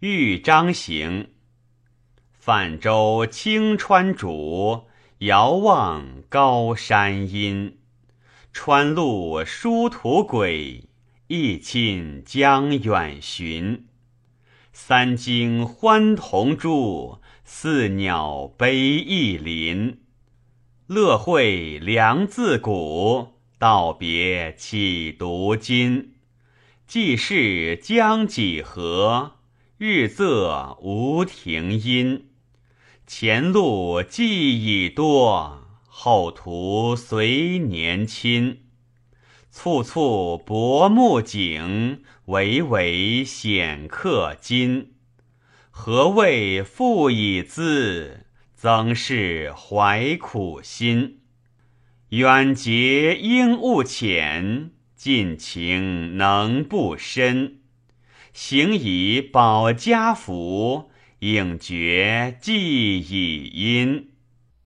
豫章行。泛舟清川渚，遥望高山阴。川路殊途轨，一亲江远寻。三更欢同住，四鸟悲亦林。乐会良自古，道别岂独今。既是将几何？日仄无停音。前路既已多，后途随年侵。簇簇薄暮景，巍巍显客今。何谓复以资？曾是怀苦心。远节应勿浅。近情能不深，行以保家福，应觉既已因。